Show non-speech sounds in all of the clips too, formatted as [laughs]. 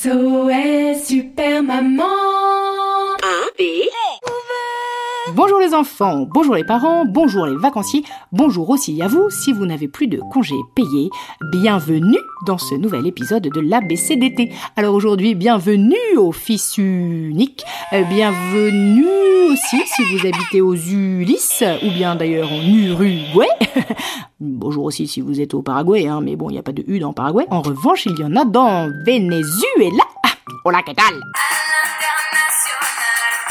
SOS Super Maman Bonjour les enfants, bonjour les parents, bonjour les vacanciers, bonjour aussi à vous si vous n'avez plus de congés payés. Bienvenue dans ce nouvel épisode de l'ABCDT. Alors aujourd'hui, bienvenue aux fils uniques, euh, bienvenue aussi si vous habitez aux Ulysses, ou bien d'ailleurs en Uruguay. [laughs] Bonjour aussi si vous êtes au Paraguay, hein, mais bon, il n'y a pas de U dans Paraguay. En revanche, il y en a dans Venezuela. Ah, hola, ¿qué tal?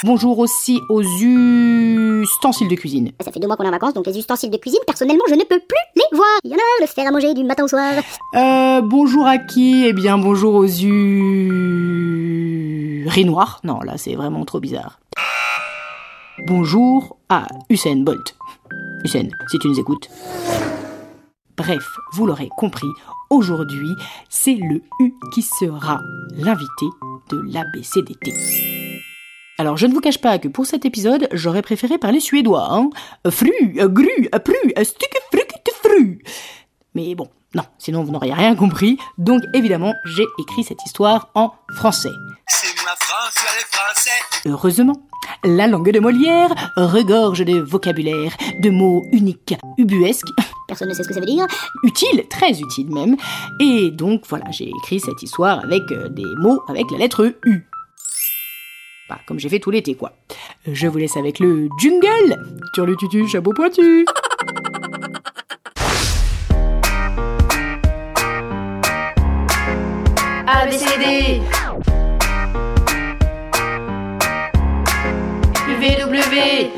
Bonjour aussi aux ustensiles de cuisine. Ça fait deux mois qu'on est en vacances, donc les ustensiles de cuisine, personnellement, je ne peux plus les voir. Il y en a le faire à manger du matin au soir. Euh, bonjour à qui? Eh bien, bonjour aux urinoirs. Non, là, c'est vraiment trop bizarre. Bonjour à Usain Bolt. Usain, si tu nous écoutes. Bref, vous l'aurez compris, aujourd'hui, c'est le U qui sera l'invité de l'ABCDT. Alors, je ne vous cache pas que pour cet épisode, j'aurais préféré parler suédois, hein. Fru, gru, pru, fru. Mais bon, non, sinon vous n'auriez rien compris. Donc, évidemment, j'ai écrit cette histoire en français. C'est ma France, les Français. Heureusement, la langue de Molière regorge de vocabulaire, de mots uniques, ubuesques, [laughs] Personne ne sait ce que ça veut dire. utiles, très utiles même. Et donc, voilà, j'ai écrit cette histoire avec euh, des mots avec la lettre U. Bah, comme j'ai fait tout l'été, quoi. Je vous laisse avec le jungle Sur le tutu, chapeau pointu ABCD W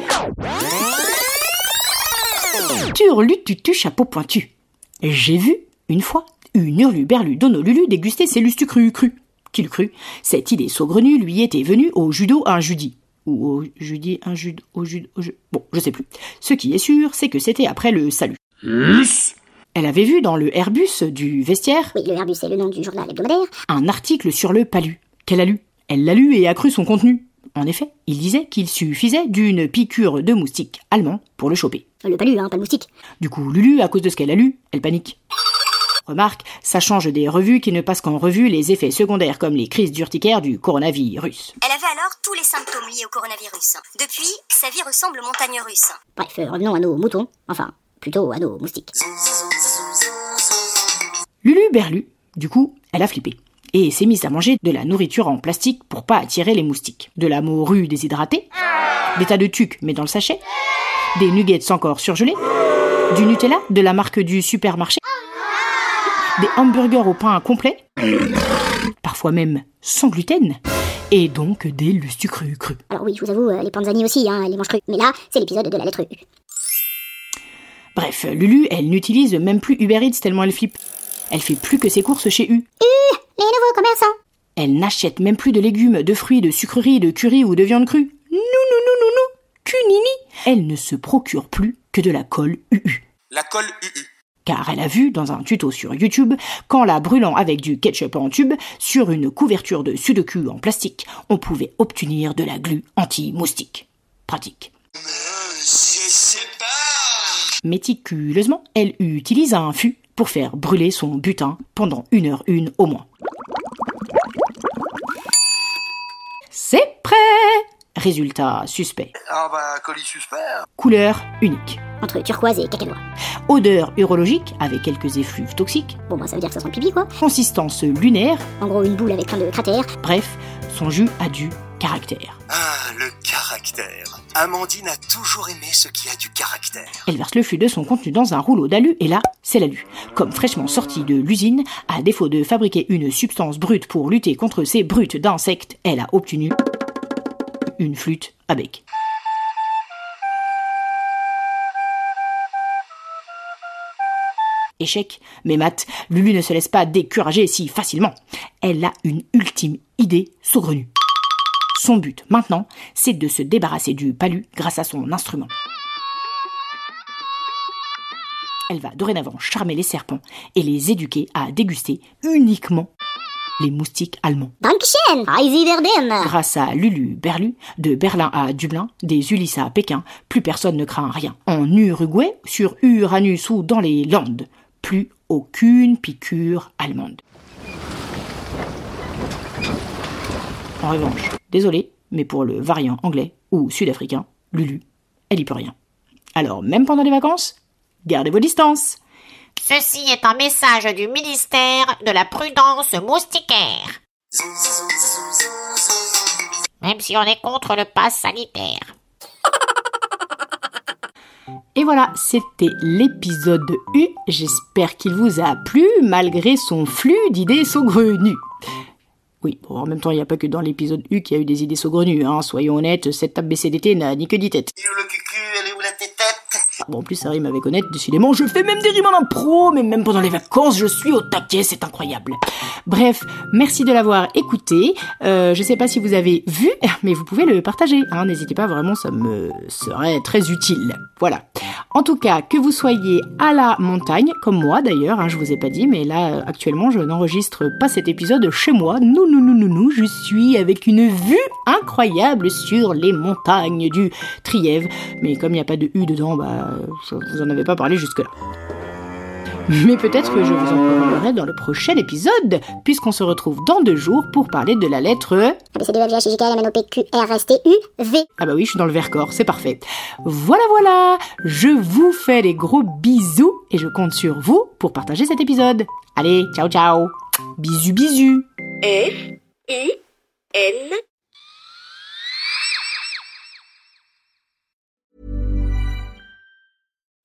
Turlututu chapeau pointu. J'ai vu, une fois, une hurluberlu d'Honolulu déguster ses lustus crus cru. Qu'il crut, cette idée saugrenue lui était venue au judo un jeudi. Ou au jeudi un judo, au judo, au ju- Bon, je sais plus. Ce qui est sûr, c'est que c'était après le salut. Elle avait vu dans le Airbus du vestiaire Oui, le Airbus, c'est le nom du journal hebdomadaire. un article sur le palu, qu'elle a lu. Elle l'a lu et a cru son contenu. En effet, il disait qu'il suffisait d'une piqûre de moustique allemand pour le choper. Le palu, hein, pas le moustique. Du coup, Lulu, à cause de ce qu'elle a lu, elle panique. Remarque, ça change des revues qui ne passent qu'en revue les effets secondaires comme les crises d'urticaire du coronavirus. Elle avait alors tous les symptômes liés au coronavirus. Depuis, sa vie ressemble aux montagnes russes. Bref, euh, revenons à nos moutons. Enfin, plutôt à nos moustiques. Lulu Berlu, du coup, elle a flippé. Et s'est mise à manger de la nourriture en plastique pour pas attirer les moustiques. De la morue déshydratée, des tas de tucs mais dans le sachet, des nuggets encore surgelés, du Nutella de la marque du supermarché, des hamburgers au pain complet, parfois même sans gluten, et donc des lustus crus. Alors oui, je vous avoue, euh, les panzani aussi, hein, les mangent crus. Mais là, c'est l'épisode de la lettre U. Bref, Lulu, elle n'utilise même plus Uber Eats tellement elle flippe. Elle fait plus que ses courses chez U. Les nouveaux commerçants Elle n'achète même plus de légumes, de fruits, de sucreries, de curry ou de viande crue. Non, non, non, non, non. Cunini. Elle ne se procure plus que de la colle UU. La colle UU. Car elle a vu dans un tuto sur YouTube qu'en la brûlant avec du ketchup en tube sur une couverture de sudoku en plastique, on pouvait obtenir de la glu anti-moustique. Pratique. Euh, je sais pas. Méticuleusement, elle utilise un fût pour faire brûler son butin pendant une heure une au moins. C'est prêt Résultat suspect. Ah bah, colis suspect. Couleur unique. Entre turquoise et cacanois. Odeur urologique avec quelques effluves toxiques. Bon, bah ça veut dire que ça sent le pipi, quoi. Consistance lunaire. En gros, une boule avec plein de cratères. Bref, son jus a du caractère. Ah, le caractère. Amandine a toujours aimé ce qui a du caractère. Elle verse le flux de son contenu dans un rouleau d'alu et là, c'est l'alu. Comme fraîchement sorti de l'usine, à défaut de fabriquer une substance brute pour lutter contre ces brutes d'insectes, elle a obtenu une flûte à bec. Échec. Mais Matt, Lulu ne se laisse pas décourager si facilement. Elle a une ultime idée saugrenue. Son but maintenant, c'est de se débarrasser du palu grâce à son instrument. Elle va dorénavant charmer les serpents et les éduquer à déguster uniquement les moustiques allemands. Grâce à Lulu Berlu, de Berlin à Dublin, des Ulysses à Pékin, plus personne ne craint rien. En Uruguay, sur Uranus ou dans les Landes, plus aucune piqûre allemande. En revanche, désolé, mais pour le variant anglais ou sud-africain, Lulu, elle y peut rien. Alors, même pendant les vacances, gardez vos distances. Ceci est un message du ministère de la prudence moustiquaire. Même si on est contre le pass sanitaire. Et voilà, c'était l'épisode U. J'espère qu'il vous a plu malgré son flux d'idées saugrenues. Oui, bon, en même temps, il n'y a pas que dans l'épisode U qu'il y a eu des idées saugrenues, hein. Soyons honnêtes, cette table BCDT n'a ni que dit tête. Il est où le cucu Elle est où la tête? Bon, en plus, ça rime avec honnête, décidément, je fais même des rimes en impro, mais même pendant les vacances, je suis au taquet, c'est incroyable. Bref, merci de l'avoir écouté. Euh, je sais pas si vous avez vu, [laughs] mais vous pouvez le partager, hein, n'hésitez pas, vraiment, ça me serait très utile. Voilà. En tout cas, que vous soyez à la montagne, comme moi d'ailleurs, hein, je vous ai pas dit, mais là, actuellement, je n'enregistre pas cet épisode chez moi. Non, non, non, non, non, je suis avec une vue incroyable sur les montagnes du Trièvre. Mais comme il n'y a pas de U dedans, bah, vous en avais pas parlé jusque-là. Mais peut-être que je vous en parlerai dans le prochain épisode, puisqu'on se retrouve dans deux jours pour parler de la lettre E. ABCDEFGHIJKLMNOPQRSTUV. Ah bah oui, je suis dans le Vercors, c'est parfait. Voilà, voilà, je vous fais des gros bisous et je compte sur vous pour partager cet épisode. Allez, ciao ciao. Bisous bisous. F, I, N,